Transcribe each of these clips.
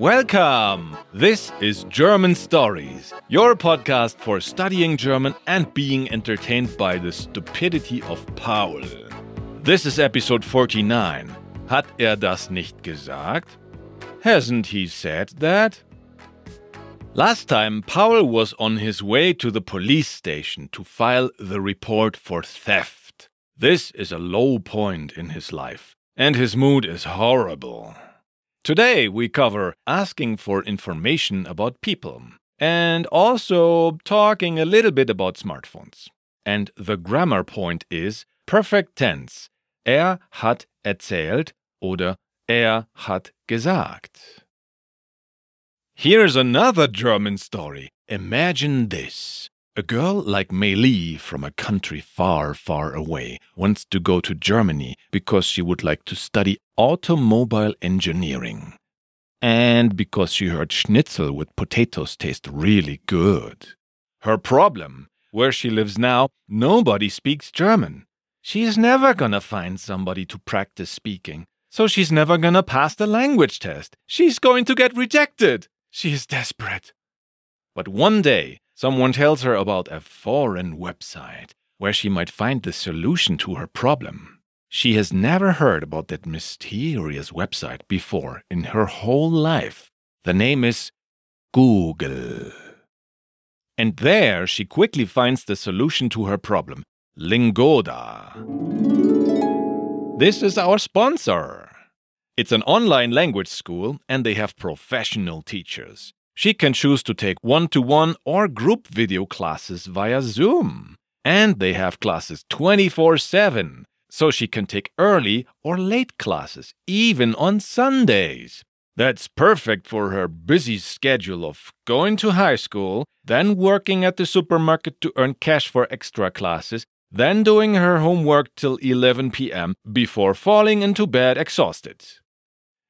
Welcome! This is German Stories, your podcast for studying German and being entertained by the stupidity of Paul. This is episode 49. Hat er das nicht gesagt? Hasn't he said that? Last time, Paul was on his way to the police station to file the report for theft. This is a low point in his life, and his mood is horrible. Today, we cover asking for information about people and also talking a little bit about smartphones. And the grammar point is perfect tense. Er hat erzählt oder er hat gesagt. Here's another German story. Imagine this. A girl like Mei Li from a country far, far away wants to go to Germany because she would like to study automobile engineering. And because she heard schnitzel with potatoes taste really good. Her problem where she lives now, nobody speaks German. She's never gonna find somebody to practice speaking. So she's never gonna pass the language test. She's going to get rejected. She is desperate. But one day, Someone tells her about a foreign website where she might find the solution to her problem. She has never heard about that mysterious website before in her whole life. The name is Google. And there she quickly finds the solution to her problem Lingoda. This is our sponsor. It's an online language school and they have professional teachers. She can choose to take one to one or group video classes via Zoom. And they have classes 24 7, so she can take early or late classes, even on Sundays. That's perfect for her busy schedule of going to high school, then working at the supermarket to earn cash for extra classes, then doing her homework till 11 p.m. before falling into bed exhausted.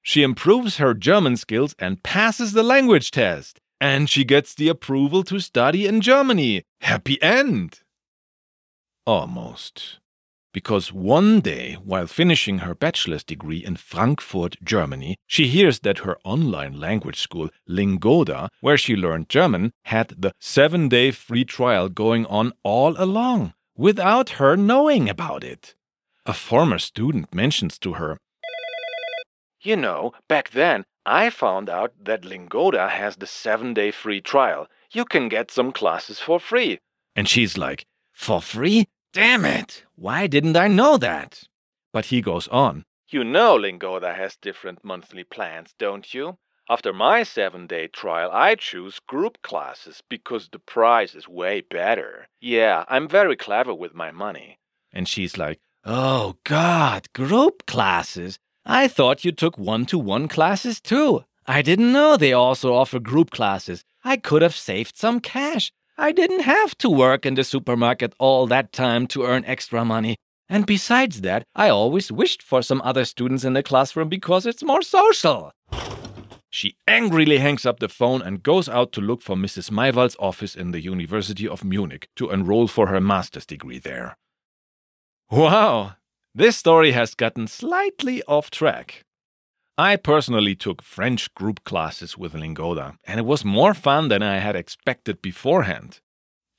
She improves her German skills and passes the language test. And she gets the approval to study in Germany. Happy end! Almost. Because one day, while finishing her bachelor's degree in Frankfurt, Germany, she hears that her online language school, Lingoda, where she learned German, had the seven day free trial going on all along, without her knowing about it. A former student mentions to her you know, back then, I found out that Lingoda has the seven day free trial. You can get some classes for free. And she's like, For free? Damn it! Why didn't I know that? But he goes on, You know Lingoda has different monthly plans, don't you? After my seven day trial, I choose group classes because the price is way better. Yeah, I'm very clever with my money. And she's like, Oh, God, group classes? I thought you took one to one classes too. I didn't know they also offer group classes. I could have saved some cash. I didn't have to work in the supermarket all that time to earn extra money. And besides that, I always wished for some other students in the classroom because it's more social. She angrily hangs up the phone and goes out to look for Mrs. Maywald's office in the University of Munich to enroll for her master's degree there. Wow, this story has gotten slightly off track. I personally took French group classes with Lingoda, and it was more fun than I had expected beforehand.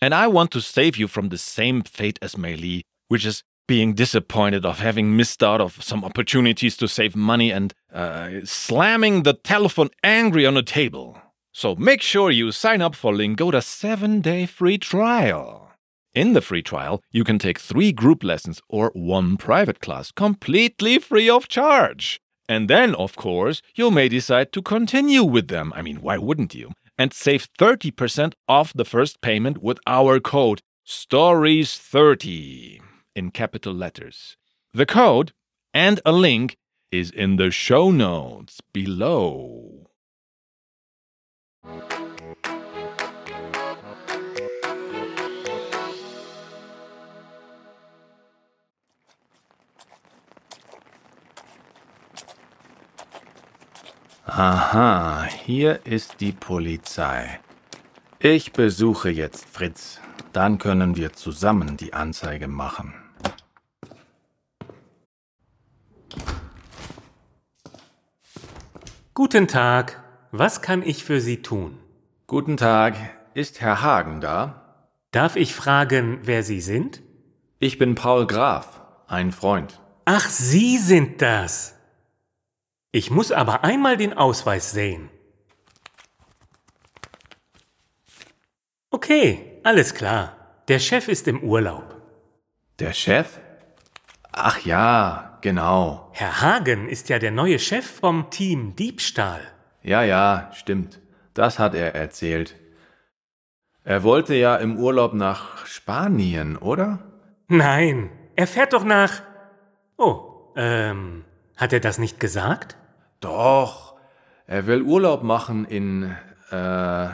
And I want to save you from the same fate as Mei Li, which is being disappointed of having missed out of some opportunities to save money and uh, slamming the telephone angry on the table. So make sure you sign up for Lingoda's 7-day free trial. In the free trial, you can take three group lessons or one private class completely free of charge. And then, of course, you may decide to continue with them. I mean, why wouldn't you? And save 30% off the first payment with our code STORIES30 in capital letters. The code and a link is in the show notes below. Aha, hier ist die Polizei. Ich besuche jetzt Fritz. Dann können wir zusammen die Anzeige machen. Guten Tag. Was kann ich für Sie tun? Guten Tag. Ist Herr Hagen da? Darf ich fragen, wer Sie sind? Ich bin Paul Graf, ein Freund. Ach, Sie sind das. Ich muss aber einmal den Ausweis sehen. Okay, alles klar. Der Chef ist im Urlaub. Der Chef? Ach ja, genau. Herr Hagen ist ja der neue Chef vom Team Diebstahl. Ja, ja, stimmt. Das hat er erzählt. Er wollte ja im Urlaub nach Spanien, oder? Nein, er fährt doch nach. Oh, ähm, hat er das nicht gesagt? Doch. Er will Urlaub machen in, äh.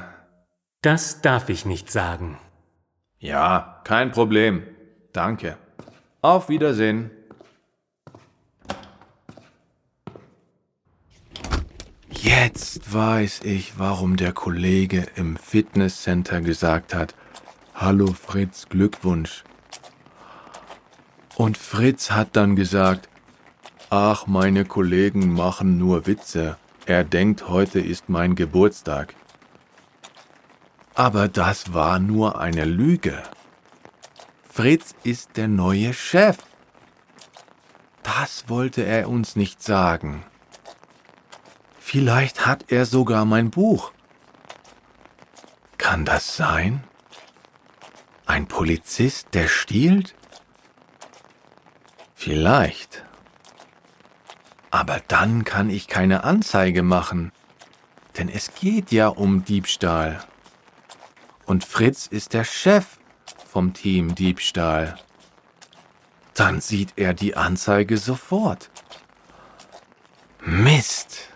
Das darf ich nicht sagen. Ja, kein Problem. Danke. Auf Wiedersehen. Jetzt weiß ich, warum der Kollege im Fitnesscenter gesagt hat, Hallo Fritz, Glückwunsch. Und Fritz hat dann gesagt, ach, meine Kollegen machen nur Witze. Er denkt, heute ist mein Geburtstag. Aber das war nur eine Lüge. Fritz ist der neue Chef. Das wollte er uns nicht sagen. Vielleicht hat er sogar mein Buch. Kann das sein? Ein Polizist, der stiehlt? Vielleicht. Aber dann kann ich keine Anzeige machen, denn es geht ja um Diebstahl. Und Fritz ist der Chef vom Team Diebstahl. Dann sieht er die Anzeige sofort. Mist.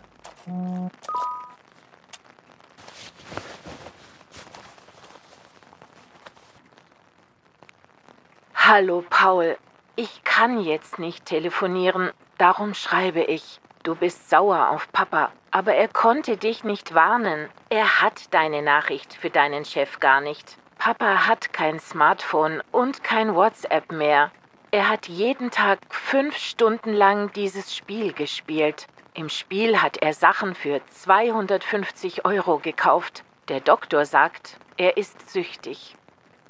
Hallo Paul, ich kann jetzt nicht telefonieren, darum schreibe ich. Du bist sauer auf Papa, aber er konnte dich nicht warnen. Er hat deine Nachricht für deinen Chef gar nicht. Papa hat kein Smartphone und kein WhatsApp mehr. Er hat jeden Tag fünf Stunden lang dieses Spiel gespielt. Im Spiel hat er Sachen für 250 Euro gekauft. Der Doktor sagt, er ist süchtig.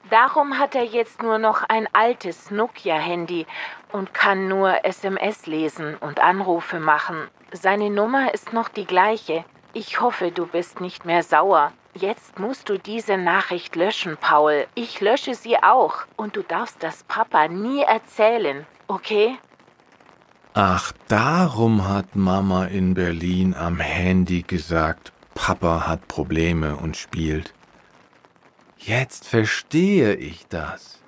Darum hat er jetzt nur noch ein altes Nokia-Handy und kann nur SMS lesen und Anrufe machen. Seine Nummer ist noch die gleiche. Ich hoffe, du bist nicht mehr sauer. Jetzt musst du diese Nachricht löschen, Paul. Ich lösche sie auch. Und du darfst das Papa nie erzählen, okay? Ach, darum hat Mama in Berlin am Handy gesagt, Papa hat Probleme und spielt. Jetzt verstehe ich das.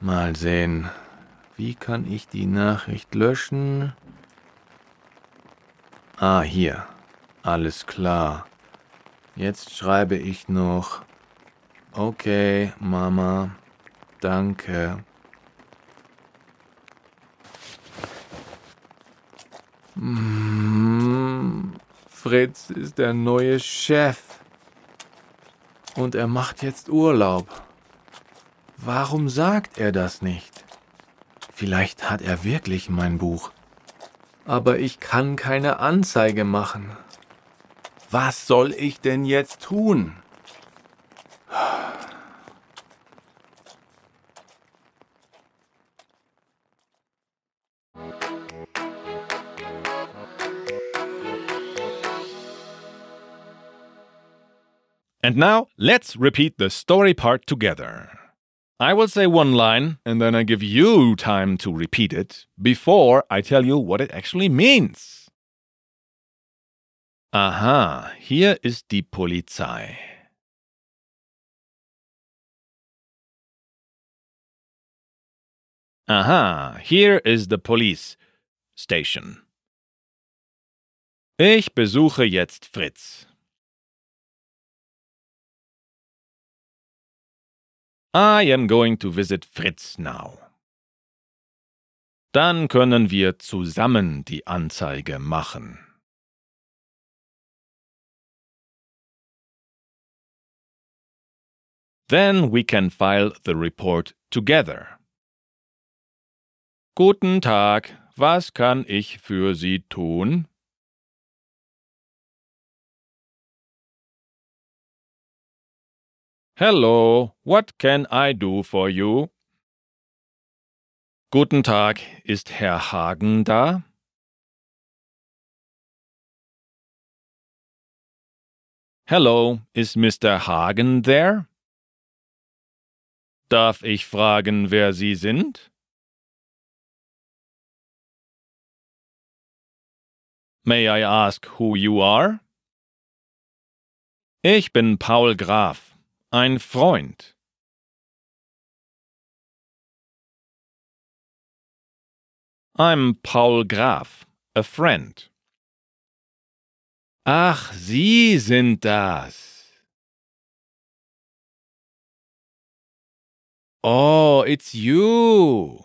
Mal sehen, wie kann ich die Nachricht löschen? Ah, hier. Alles klar. Jetzt schreibe ich noch. Okay, Mama. Danke. Mm, Fritz ist der neue Chef. Und er macht jetzt Urlaub. Warum sagt er das nicht? Vielleicht hat er wirklich mein Buch. Aber ich kann keine Anzeige machen. Was soll ich denn jetzt tun? And now, let's repeat the story part together. I will say one line, and then I give you time to repeat it before I tell you what it actually means. Aha, hier ist die Polizei. Aha, here is the police station. Ich besuche jetzt Fritz. I am going to visit Fritz now. Dann können wir zusammen die Anzeige machen. Then we can file the report together. Guten Tag, was kann ich für Sie tun? Hello, what can I do for you? Guten Tag, ist Herr Hagen da? Hello, is Mr. Hagen there? Darf ich fragen, wer Sie sind? May I ask who you are? Ich bin Paul Graf, ein Freund. I'm Paul Graf, a friend. Ach, Sie sind das. Oh, it's you.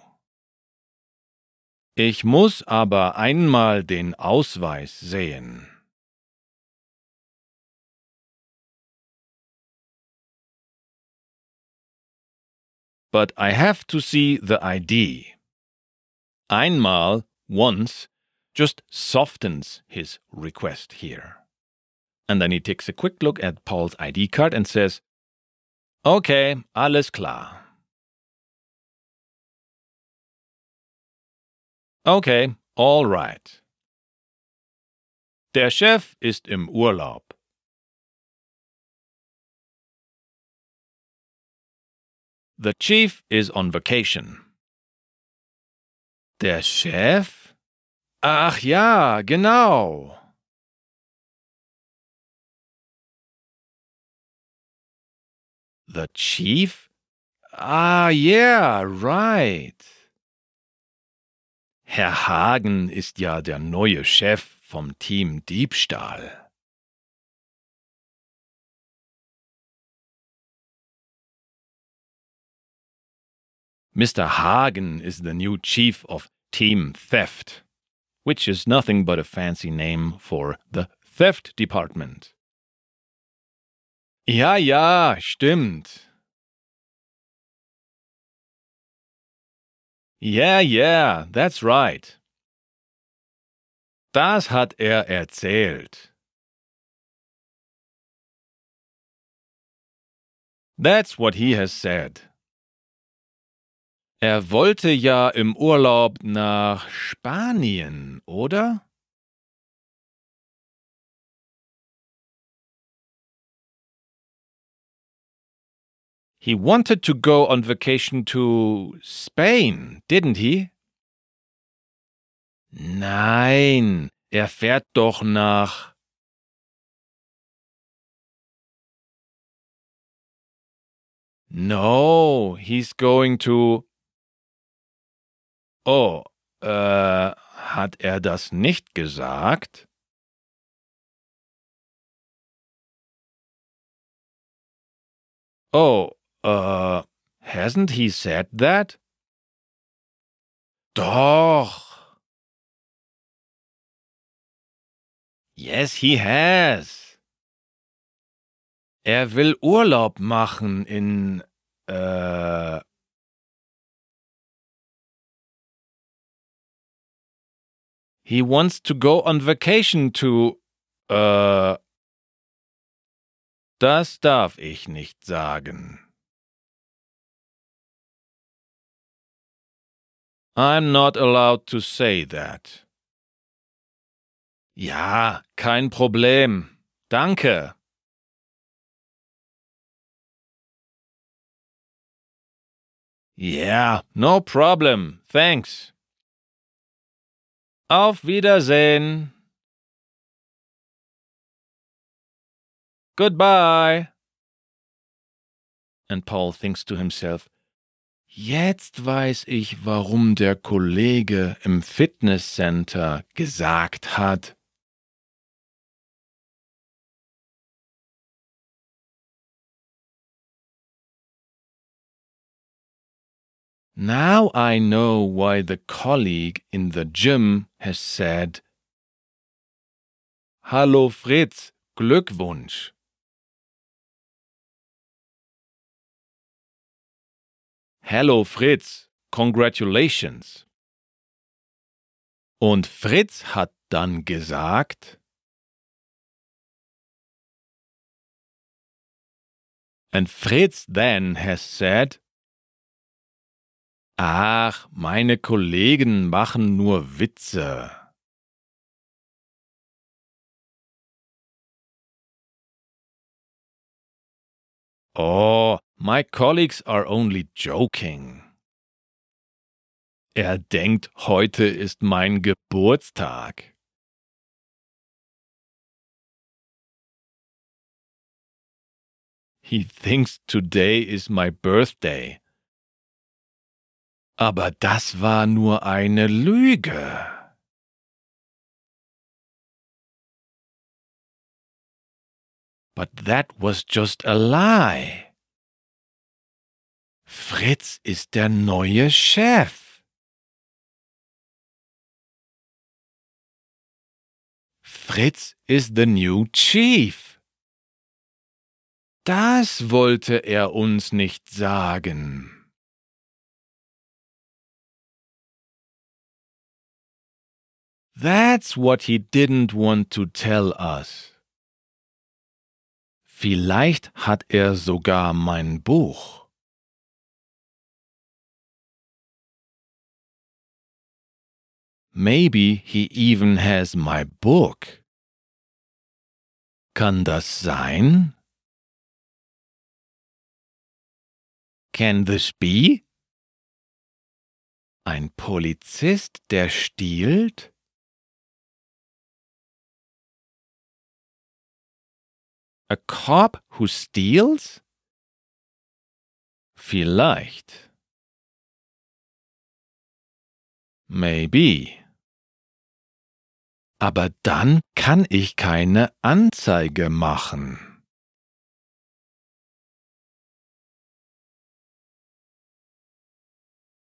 Ich muss aber einmal den Ausweis sehen. But I have to see the ID. Einmal, once, just softens his request here. And then he takes a quick look at Paul's ID card and says, Okay, alles klar. Okay, all right. Der Chef ist im Urlaub. The chief is on vacation. Der Chef? Ach ja, genau. The chief? Ah, yeah, right. Herr Hagen ist ja der neue Chef vom Team Diebstahl. Mr. Hagen is the new chief of Team Theft, which is nothing but a fancy name for the Theft Department. Ja, ja, stimmt. Yeah, yeah, that's right. Das hat er erzählt. That's what he has said. Er wollte ja im Urlaub nach Spanien, oder? He wanted to go on vacation to Spain, didn't he? Nein, er fährt doch nach. No, he's going to. Oh, äh, hat er das nicht gesagt? Oh, uh, hasn't he said that? Doch. Yes, he has. Er will Urlaub machen in, äh, He wants to go on vacation to, äh, das darf ich nicht sagen. I'm not allowed to say that. Ja, kein Problem. Danke. Yeah, no problem. Thanks. Auf Wiedersehen. Goodbye. And Paul thinks to himself, Jetzt weiß ich, warum der Kollege im Fitnesscenter gesagt hat, Now I know why the colleague in the gym has said, Hallo Fritz, Glückwunsch. Hello Fritz, congratulations. Und Fritz hat dann gesagt, And Fritz then has said, Ach, meine Kollegen machen nur Witze. Oh, my colleagues are only joking. Er denkt, heute ist mein Geburtstag. He thinks today is my birthday. Aber das war nur eine Lüge. But that was just a lie. Fritz ist der neue Chef. Fritz is the new chief. Das wollte er uns nicht sagen. That's what he didn't want to tell us. Vielleicht hat er sogar mein Buch. Maybe he even has my book. Kann das sein? Can this be? Ein Polizist, der stiehlt? A cop who steals? Vielleicht. Maybe. Aber dann kann ich keine Anzeige machen.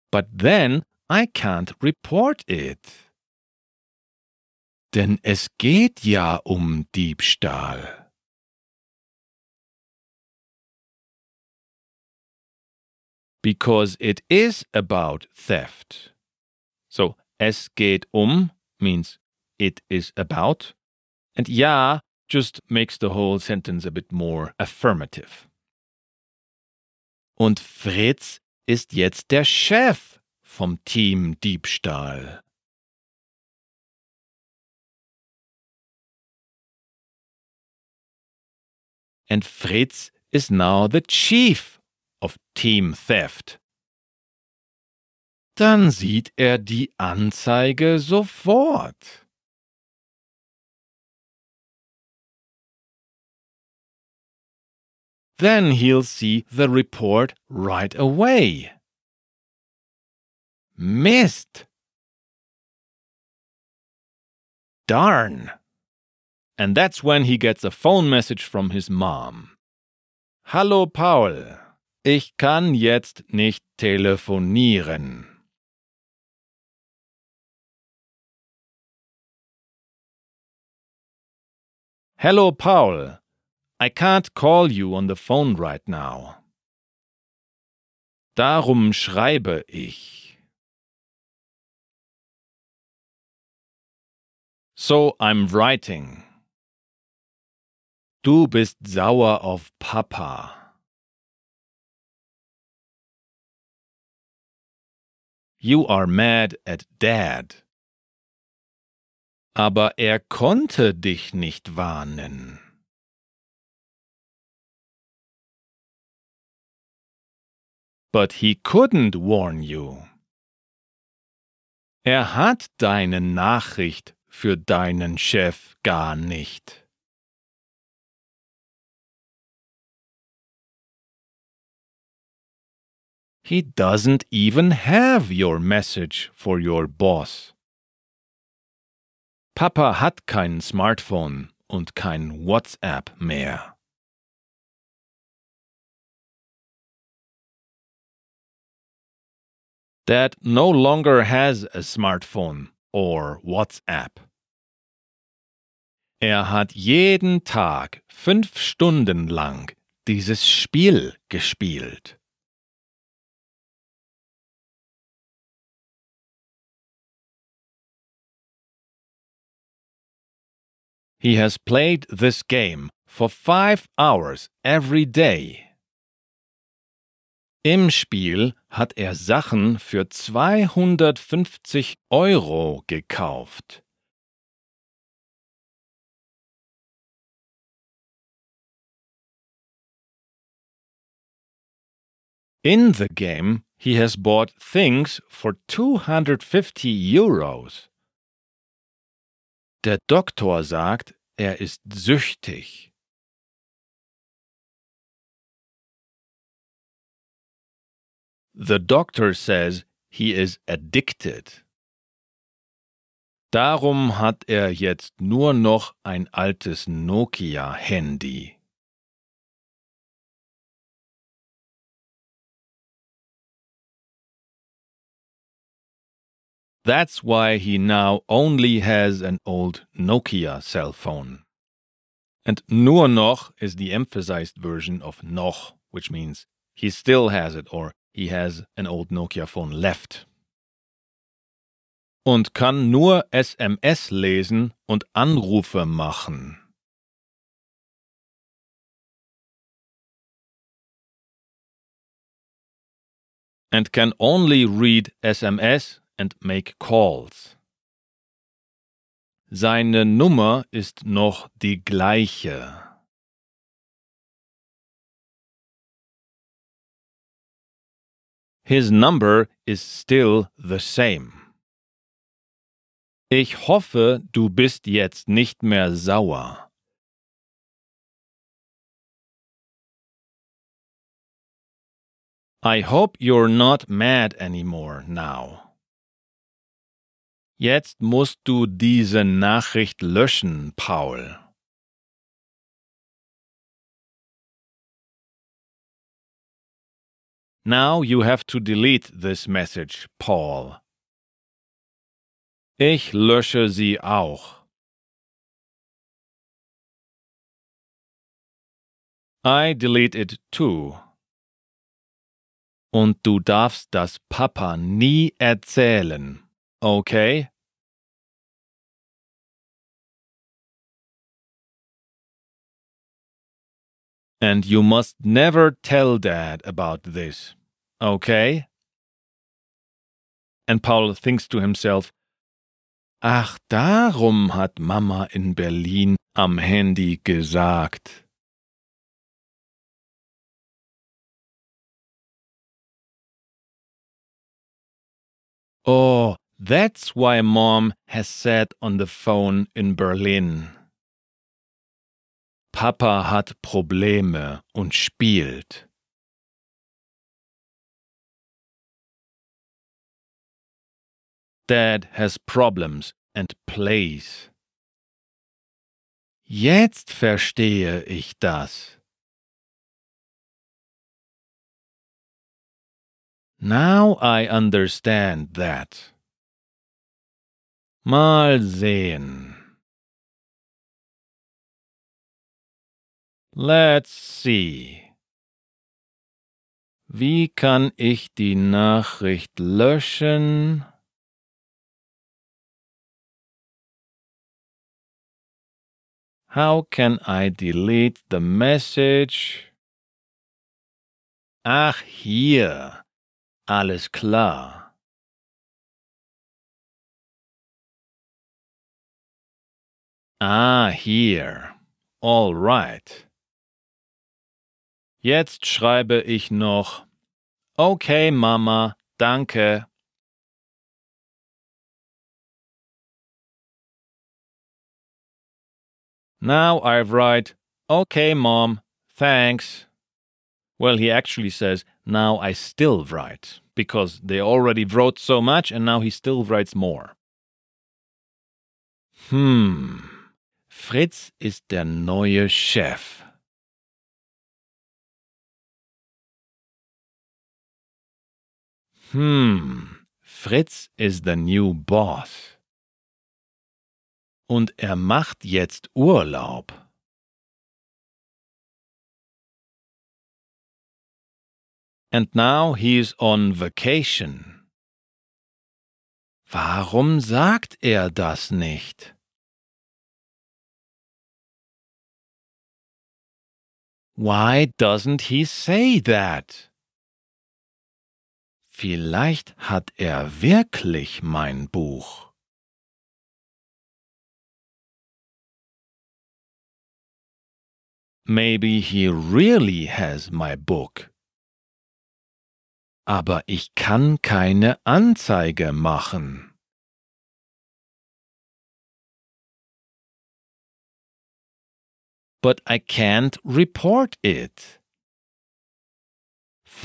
But then I can't report it. Denn es geht ja um Diebstahl. Because it is about theft. So, es geht um means it is about, and ja just makes the whole sentence a bit more affirmative. Und Fritz ist jetzt der Chef vom Team Diebstahl. And Fritz is now the chief Team Theft. Dann sieht er die Anzeige sofort. Then he'll see the report right away. Missed. Darn. And that's when he gets a phone message from his mom. Hallo Paul. Ich kann jetzt nicht telefonieren. Hello, Paul. I can't call you on the phone right now. Darum schreibe ich. So I'm writing. Du bist sauer auf Papa. You are mad at Dad. Aber er konnte dich nicht warnen. But he couldn't warn you. Er hat deine Nachricht für deinen Chef gar nicht. He doesn't even have your message for your boss. Papa hat kein Smartphone und kein WhatsApp mehr. Dad no longer has a smartphone or WhatsApp. Er hat jeden Tag fünf Stunden lang dieses Spiel gespielt. He has played this game for five hours every day. Im Spiel hat er Sachen für 250 Euro gekauft. In the game, he has bought things for 250 Euros. Der Doktor sagt, er ist süchtig. The doctor says he is addicted. Darum hat er jetzt nur noch ein altes Nokia-Handy. That's why he now only has an old Nokia cell phone. And nur noch is the emphasized version of noch, which means he still has it or he has an old Nokia phone left. Und kann nur SMS lesen und Anrufe machen. And can only read SMS and make calls. Seine Nummer ist noch die gleiche. His number is still the same. Ich hoffe, du bist jetzt nicht mehr sauer. I hope you're not mad anymore now. Jetzt musst du diese Nachricht löschen, Paul. Now you have to delete this message, Paul. Ich lösche sie auch. I delete it too. Und du darfst das Papa nie erzählen, okay? And you must never tell Dad about this. Okay? And Paul thinks to himself, Ach, darum hat Mama in Berlin am Handy gesagt. Oh, that's why Mom has said on the phone in Berlin. Papa hat Probleme und spielt. Dad has problems and plays. Jetzt verstehe ich das. Now I understand that. Mal sehen. Let's see. Wie kann ich die Nachricht löschen? How can I delete the message? Ach, hier. Alles klar. Ah, here. All right. Jetzt schreibe ich noch Okay, Mama, danke. Now I write Okay, Mom, thanks. Well, he actually says, Now I still write, because they already wrote so much and now he still writes more. Hmm. Fritz ist der neue Chef. Hmm, Fritz is the new boss. Und er macht jetzt Urlaub. And now he's on vacation. Warum sagt er das nicht? Why doesn't he say that? Vielleicht hat er wirklich mein Buch. Maybe he really has my book. Aber ich kann keine Anzeige machen. But I can't report it.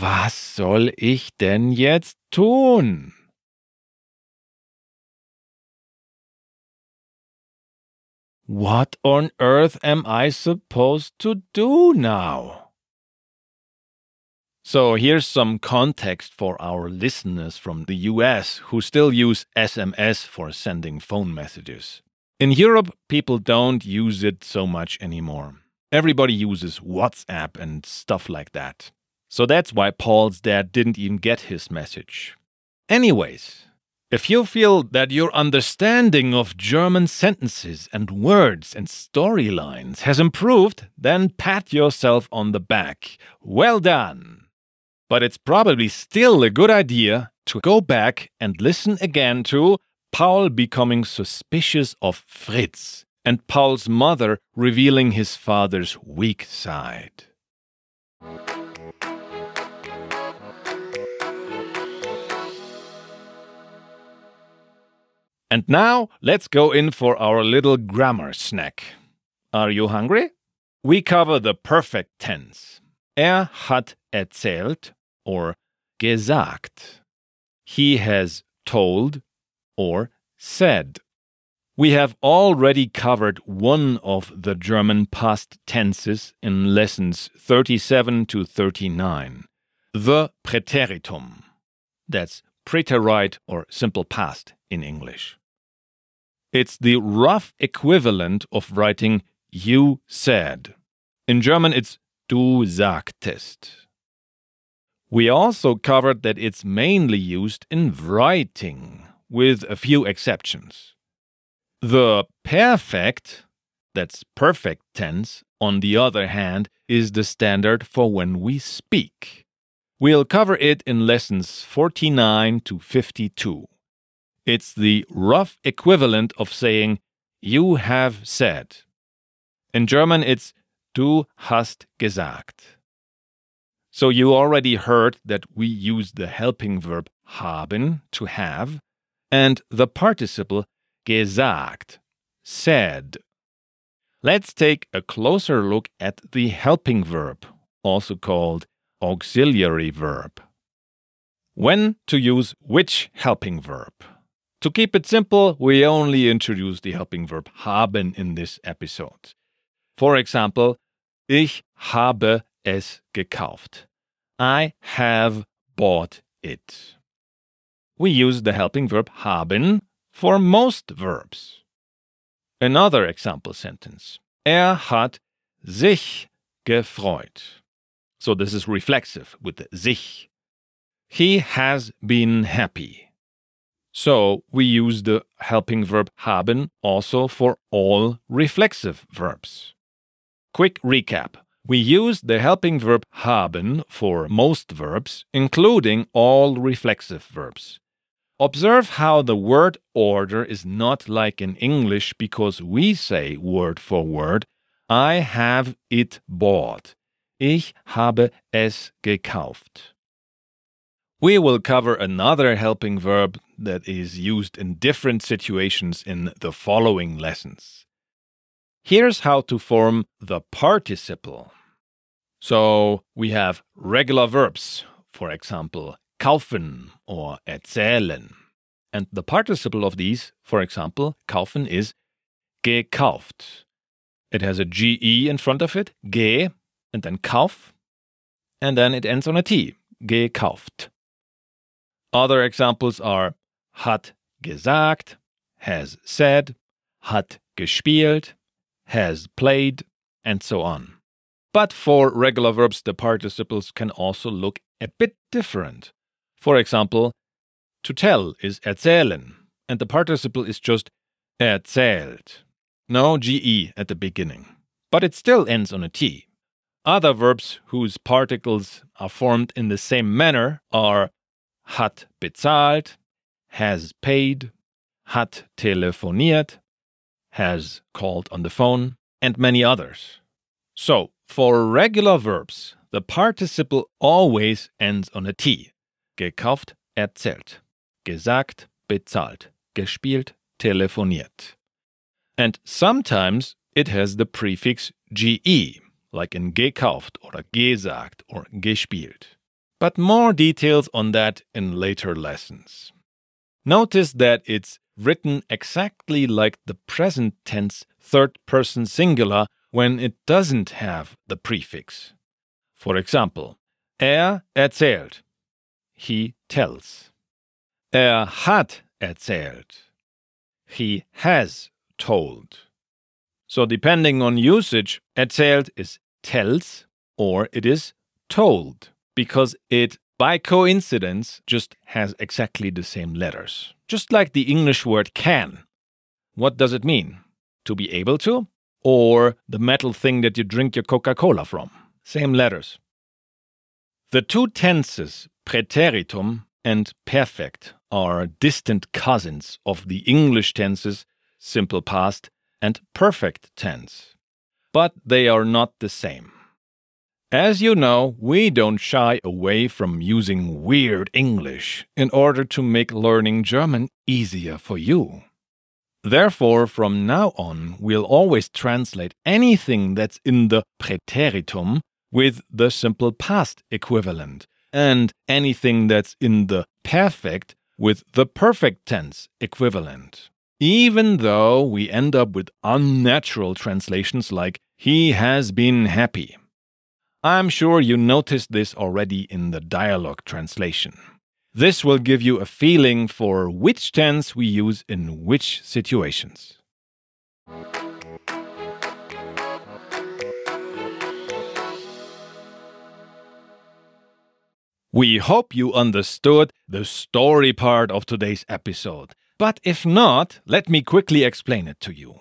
Was soll ich denn jetzt tun? What on earth am I supposed to do now? So here's some context for our listeners from the US who still use SMS for sending phone messages. In Europe, people don't use it so much anymore. Everybody uses WhatsApp and stuff like that. So that's why Paul's dad didn't even get his message. Anyways, if you feel that your understanding of German sentences and words and storylines has improved, then pat yourself on the back. Well done! But it's probably still a good idea to go back and listen again to Paul becoming suspicious of Fritz and Paul's mother revealing his father's weak side. And now let's go in for our little grammar snack. Are you hungry? We cover the perfect tense. Er hat erzählt or gesagt. He has told or said. We have already covered one of the German past tenses in lessons 37 to 39. The preteritum. That's preterite or simple past in English. It's the rough equivalent of writing you said. In German, it's du sagtest. We also covered that it's mainly used in writing, with a few exceptions. The perfect, that's perfect tense, on the other hand, is the standard for when we speak. We'll cover it in lessons 49 to 52. It's the rough equivalent of saying, you have said. In German, it's du hast gesagt. So you already heard that we use the helping verb haben, to have, and the participle gesagt, said. Let's take a closer look at the helping verb, also called auxiliary verb. When to use which helping verb? To keep it simple, we only introduce the helping verb haben in this episode. For example, ich habe es gekauft. I have bought it. We use the helping verb haben for most verbs. Another example sentence. Er hat sich gefreut. So this is reflexive with sich. He has been happy. So we use the helping verb haben also for all reflexive verbs. Quick recap. We use the helping verb haben for most verbs, including all reflexive verbs. Observe how the word order is not like in English because we say word for word, I have it bought. Ich habe es gekauft. We will cover another helping verb that is used in different situations in the following lessons. Here's how to form the participle. So we have regular verbs, for example, kaufen or erzählen. And the participle of these, for example, kaufen is gekauft. It has a GE in front of it, ge, and then kauf, and then it ends on a T, gekauft. Other examples are hat gesagt, has said, hat gespielt, has played, and so on. But for regular verbs, the participles can also look a bit different. For example, to tell is erzählen, and the participle is just erzählt. No GE at the beginning, but it still ends on a T. Other verbs whose particles are formed in the same manner are hat bezahlt, has paid, hat telefoniert, has called on the phone, and many others. So, for regular verbs, the participle always ends on a T. Gekauft, erzählt. Gesagt, bezahlt. Gespielt, telefoniert. And sometimes it has the prefix ge, like in gekauft or gesagt or gespielt. But more details on that in later lessons. Notice that it's written exactly like the present tense third person singular when it doesn't have the prefix. For example, er erzählt. He tells. Er hat erzählt. He has told. So, depending on usage, erzählt is tells or it is told because it, by coincidence, just has exactly the same letters. Just like the English word can. What does it mean? To be able to? Or the metal thing that you drink your Coca Cola from? Same letters. The two tenses, preteritum and perfect, are distant cousins of the English tenses, simple past, and perfect tense. But they are not the same. As you know, we don't shy away from using weird English in order to make learning German easier for you. Therefore, from now on, we'll always translate anything that's in the preteritum with the simple past equivalent, and anything that's in the perfect with the perfect tense equivalent. Even though we end up with unnatural translations like, he has been happy. I'm sure you noticed this already in the dialogue translation. This will give you a feeling for which tense we use in which situations. We hope you understood the story part of today's episode. But if not, let me quickly explain it to you.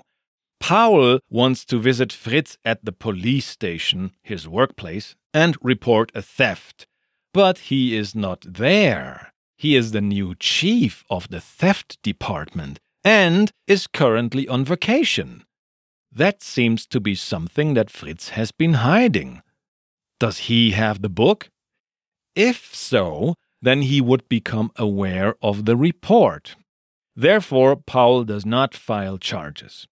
Paul wants to visit Fritz at the police station, his workplace, and report a theft. But he is not there. He is the new chief of the theft department and is currently on vacation. That seems to be something that Fritz has been hiding. Does he have the book? If so, then he would become aware of the report. Therefore, Paul does not file charges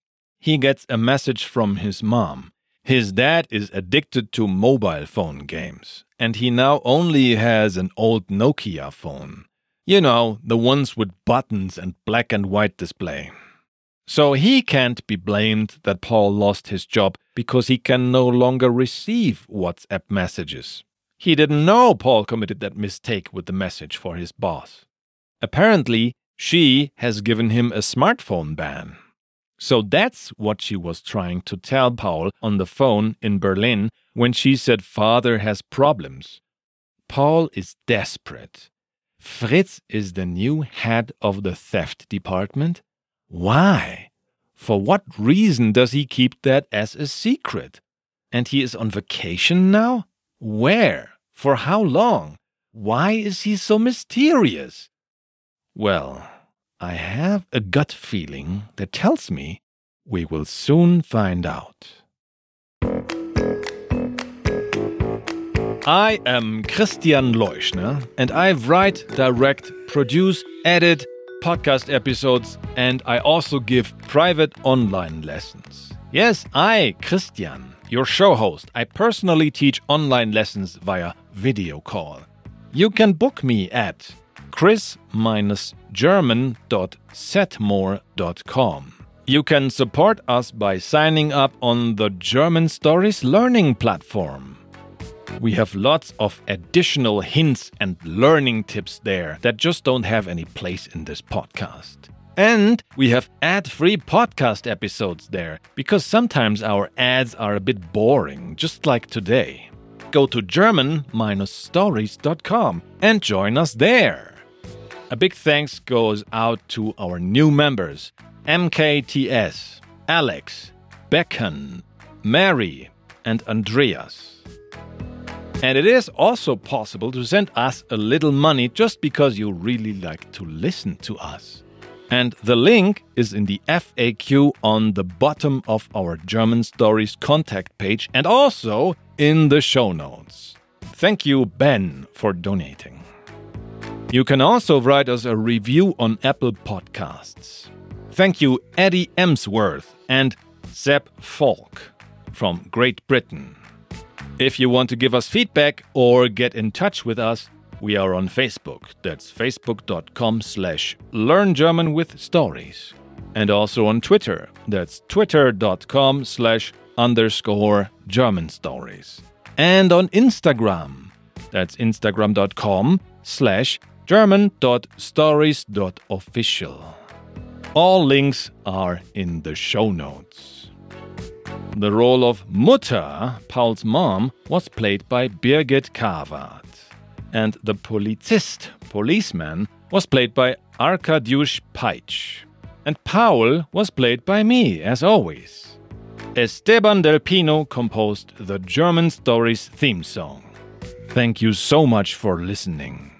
he gets a message from his mom. His dad is addicted to mobile phone games, and he now only has an old Nokia phone. You know, the ones with buttons and black and white display. So he can't be blamed that Paul lost his job because he can no longer receive WhatsApp messages. He didn't know Paul committed that mistake with the message for his boss. Apparently, she has given him a smartphone ban. So that's what she was trying to tell Paul on the phone in Berlin when she said father has problems. Paul is desperate. Fritz is the new head of the theft department. Why? For what reason does he keep that as a secret? And he is on vacation now? Where? For how long? Why is he so mysterious? Well, I have a gut feeling that tells me we will soon find out. I am Christian Leuschner, and I write, direct, produce, edit podcast episodes, and I also give private online lessons. Yes, I, Christian, your show host, I personally teach online lessons via video call. You can book me at chris-german.setmore.com. You can support us by signing up on the German Stories Learning platform. We have lots of additional hints and learning tips there that just don't have any place in this podcast. And we have ad free podcast episodes there because sometimes our ads are a bit boring, just like today. Go to German stories.com and join us there. A big thanks goes out to our new members MKTS, Alex, Becken, Mary, and Andreas. And it is also possible to send us a little money just because you really like to listen to us. And the link is in the FAQ on the bottom of our German Stories contact page and also in the show notes. Thank you, Ben, for donating. You can also write us a review on Apple Podcasts. Thank you, Eddie Emsworth and Sepp Falk from Great Britain. If you want to give us feedback or get in touch with us, we are on Facebook. That's facebook.com slash learn German with stories. And also on Twitter. That's twitter.com slash underscore German stories. And on Instagram. That's instagram.com slash german.stories.official. All links are in the show notes. The role of Mutter, Paul's mom, was played by Birgit Karwart and the Polizist, policeman, was played by Arkadiusz Peitsch. And Paul was played by me, as always. Esteban Del Pino composed the German Stories theme song. Thank you so much for listening.